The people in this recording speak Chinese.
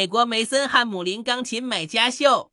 美国梅森汉姆林钢琴买家秀。